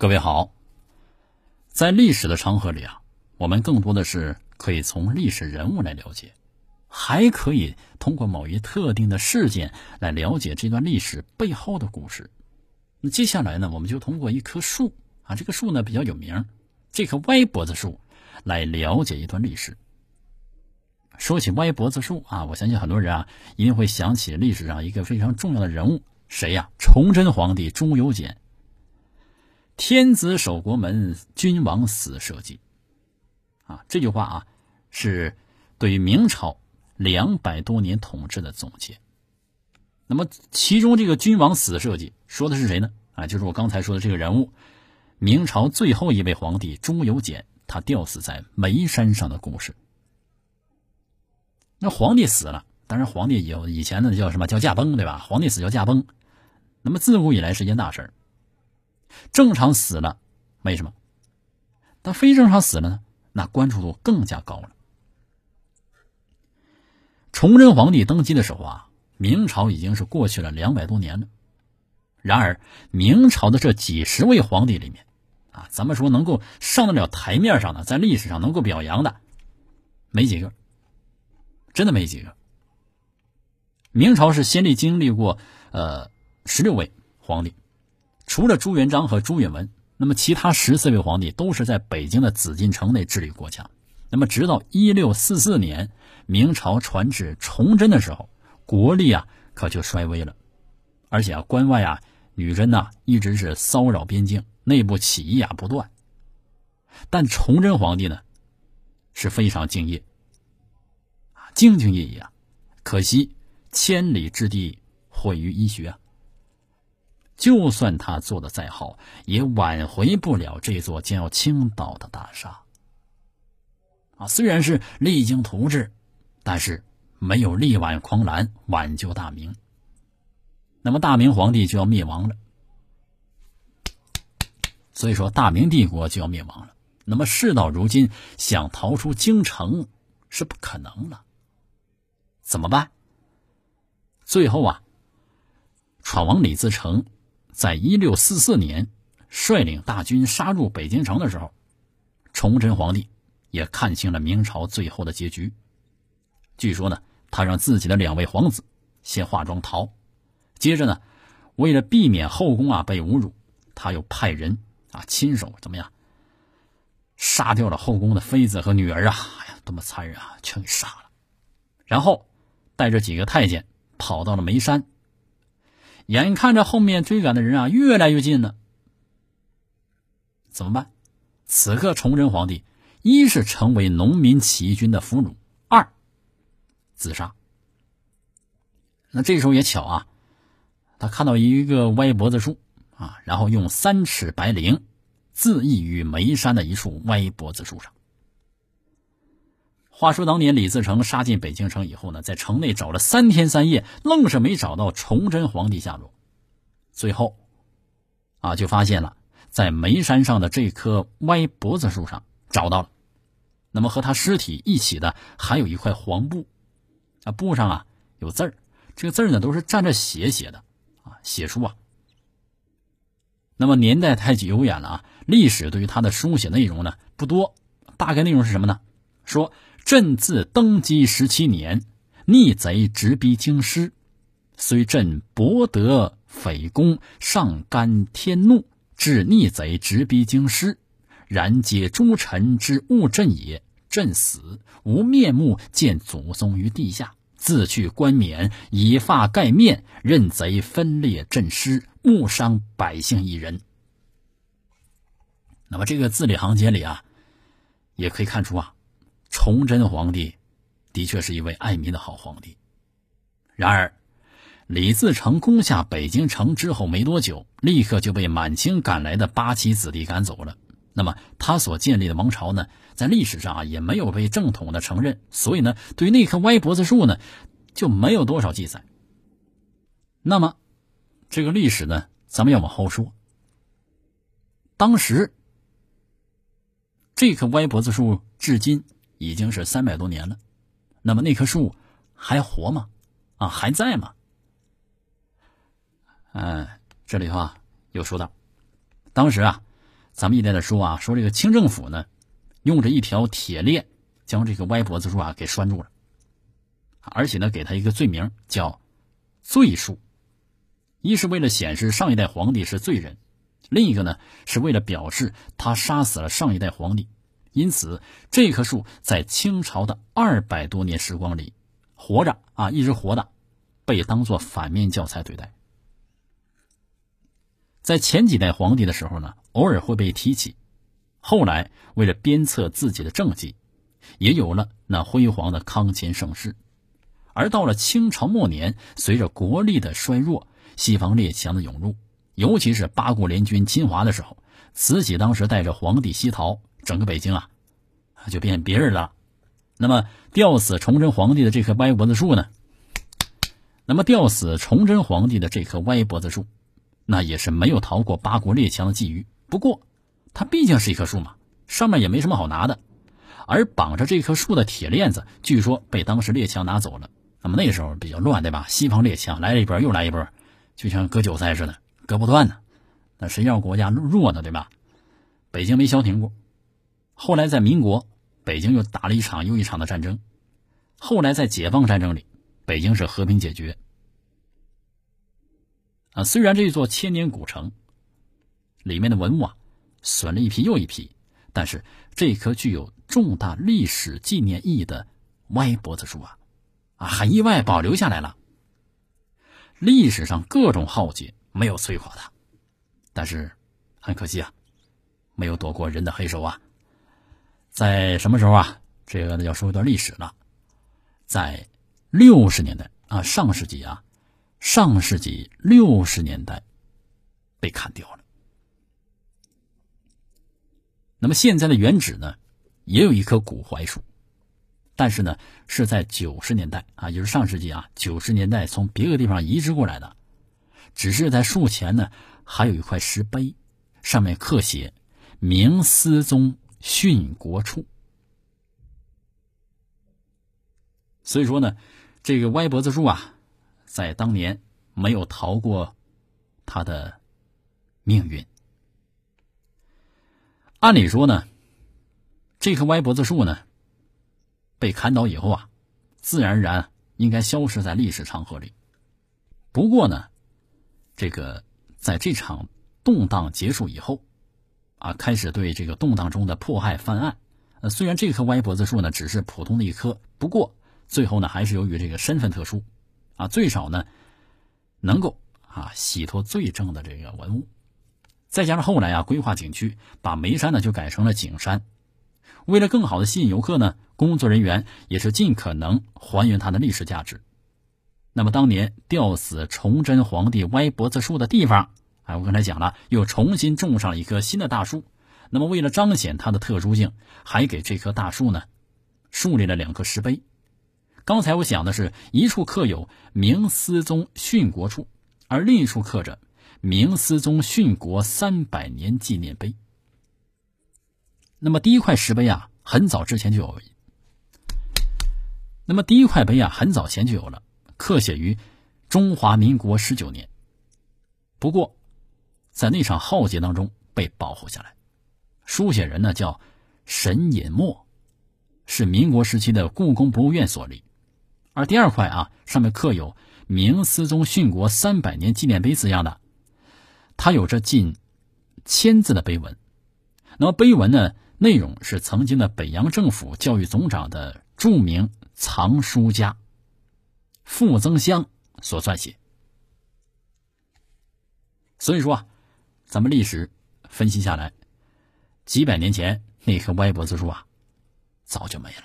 各位好，在历史的长河里啊，我们更多的是可以从历史人物来了解，还可以通过某一特定的事件来了解这段历史背后的故事。那接下来呢，我们就通过一棵树啊，这个树呢比较有名，这棵歪脖子树来了解一段历史。说起歪脖子树啊，我相信很多人啊一定会想起历史上一个非常重要的人物，谁呀？崇祯皇帝朱由检。天子守国门，君王死社稷。啊，这句话啊，是对于明朝两百多年统治的总结。那么，其中这个“君王死社稷”说的是谁呢？啊，就是我刚才说的这个人物，明朝最后一位皇帝朱由检，他吊死在煤山上的故事。那皇帝死了，当然皇帝有以前的叫什么叫驾崩，对吧？皇帝死叫驾崩。那么自古以来是件大事儿。正常死了没什么，但非正常死了呢，那关注度更加高了。崇祯皇帝登基的时候啊，明朝已经是过去了两百多年了。然而，明朝的这几十位皇帝里面，啊，咱们说能够上得了台面上的，在历史上能够表扬的，没几个，真的没几个。明朝是先历经历过呃十六位皇帝。除了朱元璋和朱允炆，那么其他十四位皇帝都是在北京的紫禁城内治理国家。那么直到一六四四年，明朝传至崇祯的时候，国力啊可就衰微了，而且啊关外啊女真呐一直是骚扰边境，内部起义啊不断。但崇祯皇帝呢是非常敬业啊，兢兢业业啊，可惜千里之堤毁于医学啊。就算他做的再好，也挽回不了这座将要倾倒的大厦。啊，虽然是励精图治，但是没有力挽狂澜，挽救大明。那么大明皇帝就要灭亡了。所以说，大明帝国就要灭亡了。那么事到如今，想逃出京城是不可能了。怎么办？最后啊，闯王李自成。在一六四四年，率领大军杀入北京城的时候，崇祯皇帝也看清了明朝最后的结局。据说呢，他让自己的两位皇子先化妆逃，接着呢，为了避免后宫啊被侮辱，他又派人啊亲手怎么样杀掉了后宫的妃子和女儿啊！哎呀，多么残忍啊，全给杀了。然后带着几个太监跑到了眉山。眼看着后面追赶的人啊越来越近了，怎么办？此刻崇祯皇帝一是成为农民起义军的俘虏，二自杀。那这时候也巧啊，他看到一个歪脖子树啊，然后用三尺白绫自缢于眉山的一处歪脖子树上。话说当年李自成杀进北京城以后呢，在城内找了三天三夜，愣是没找到崇祯皇帝下落。最后，啊，就发现了在眉山上的这棵歪脖子树上找到了。那么和他尸体一起的还有一块黄布，啊，布上啊有字儿，这个字呢都是蘸着血写的，啊，写书啊。那么年代太久远了啊，历史对于他的书写内容呢不多，大概内容是什么呢？说。朕自登基十七年，逆贼直逼京师，虽朕博得匪功，上甘天怒，致逆贼直逼京师。然皆诸臣之误朕也。朕死无面目见祖宗于地下，自去冠冕，以发盖面，任贼分裂朕师，误伤百姓一人。那么这个字里行间里啊，也可以看出啊。崇祯皇帝的确是一位爱民的好皇帝。然而，李自成攻下北京城之后没多久，立刻就被满清赶来的八旗子弟赶走了。那么，他所建立的王朝呢，在历史上啊也没有被正统的承认，所以呢，对于那棵歪脖子树呢，就没有多少记载。那么，这个历史呢，咱们要往后说。当时，这棵歪脖子树至今。已经是三百多年了，那么那棵树还活吗？啊，还在吗？嗯，这里头啊有说到，当时啊咱们一代的说啊，说这个清政府呢，用着一条铁链将这个歪脖子树啊给拴住了，而且呢，给他一个罪名叫罪树，一是为了显示上一代皇帝是罪人，另一个呢是为了表示他杀死了上一代皇帝，因此这棵树在清朝的二百多年时光里活着啊，一直活的，被当做反面教材对待。在前几代皇帝的时候呢，偶尔会被提起；后来为了鞭策自己的政绩，也有了那辉煌的康乾盛世。而到了清朝末年，随着国力的衰弱，西方列强的涌入，尤其是八国联军侵华的时候，慈禧当时带着皇帝西逃，整个北京啊，就变别人了。那么吊死崇祯皇帝的这棵歪脖子树呢？那么吊死崇祯皇帝的这棵歪脖子树。那也是没有逃过八国列强的觊觎。不过，它毕竟是一棵树嘛，上面也没什么好拿的。而绑着这棵树的铁链子，据说被当时列强拿走了。那么那时候比较乱，对吧？西方列强来了一波，又来一波，就像割韭菜似的，割不断呢。那谁让国家弱呢，对吧？北京没消停过。后来在民国，北京又打了一场又一场的战争。后来在解放战争里，北京是和平解决。啊，虽然这座千年古城里面的文物啊损了一批又一批，但是这棵具有重大历史纪念意义的歪脖子树啊，啊，很意外保留下来了。历史上各种浩劫没有摧垮它，但是很可惜啊，没有躲过人的黑手啊。在什么时候啊？这个要说一段历史了，在六十年代啊，上世纪啊。上世纪六十年代被砍掉了。那么现在的原址呢，也有一棵古槐树，但是呢是在九十年代啊，就是上世纪啊九十年代从别的地方移植过来的。只是在树前呢还有一块石碑，上面刻写“明思宗殉国处”。所以说呢，这个歪脖子树啊。在当年没有逃过他的命运。按理说呢，这棵歪脖子树呢被砍倒以后啊，自然而然应该消失在历史长河里。不过呢，这个在这场动荡结束以后啊，开始对这个动荡中的迫害翻案。呃，虽然这棵歪脖子树呢只是普通的一棵，不过最后呢还是由于这个身份特殊。啊，最少呢，能够啊洗脱罪证的这个文物，再加上后来啊规划景区，把眉山呢就改成了景山。为了更好的吸引游客呢，工作人员也是尽可能还原它的历史价值。那么当年吊死崇祯皇帝歪脖子树的地方，哎，我刚才讲了，又重新种上了一棵新的大树。那么为了彰显它的特殊性，还给这棵大树呢树立了两颗石碑。刚才我讲的是一处刻有明思宗殉国处，而另一处刻着明思宗殉国三百年纪念碑。那么第一块石碑啊，很早之前就有。那么第一块碑啊，很早前就有了，刻写于中华民国十九年。不过，在那场浩劫当中被保护下来。书写人呢叫沈尹默，是民国时期的故宫博物院所立。而第二块啊，上面刻有“明思宗殉国三百年纪念碑”字样的，它有着近千字的碑文。那么碑文呢，内容是曾经的北洋政府教育总长的著名藏书家傅增湘所撰写。所以说啊，咱们历史分析下来，几百年前那棵歪脖子树啊，早就没了。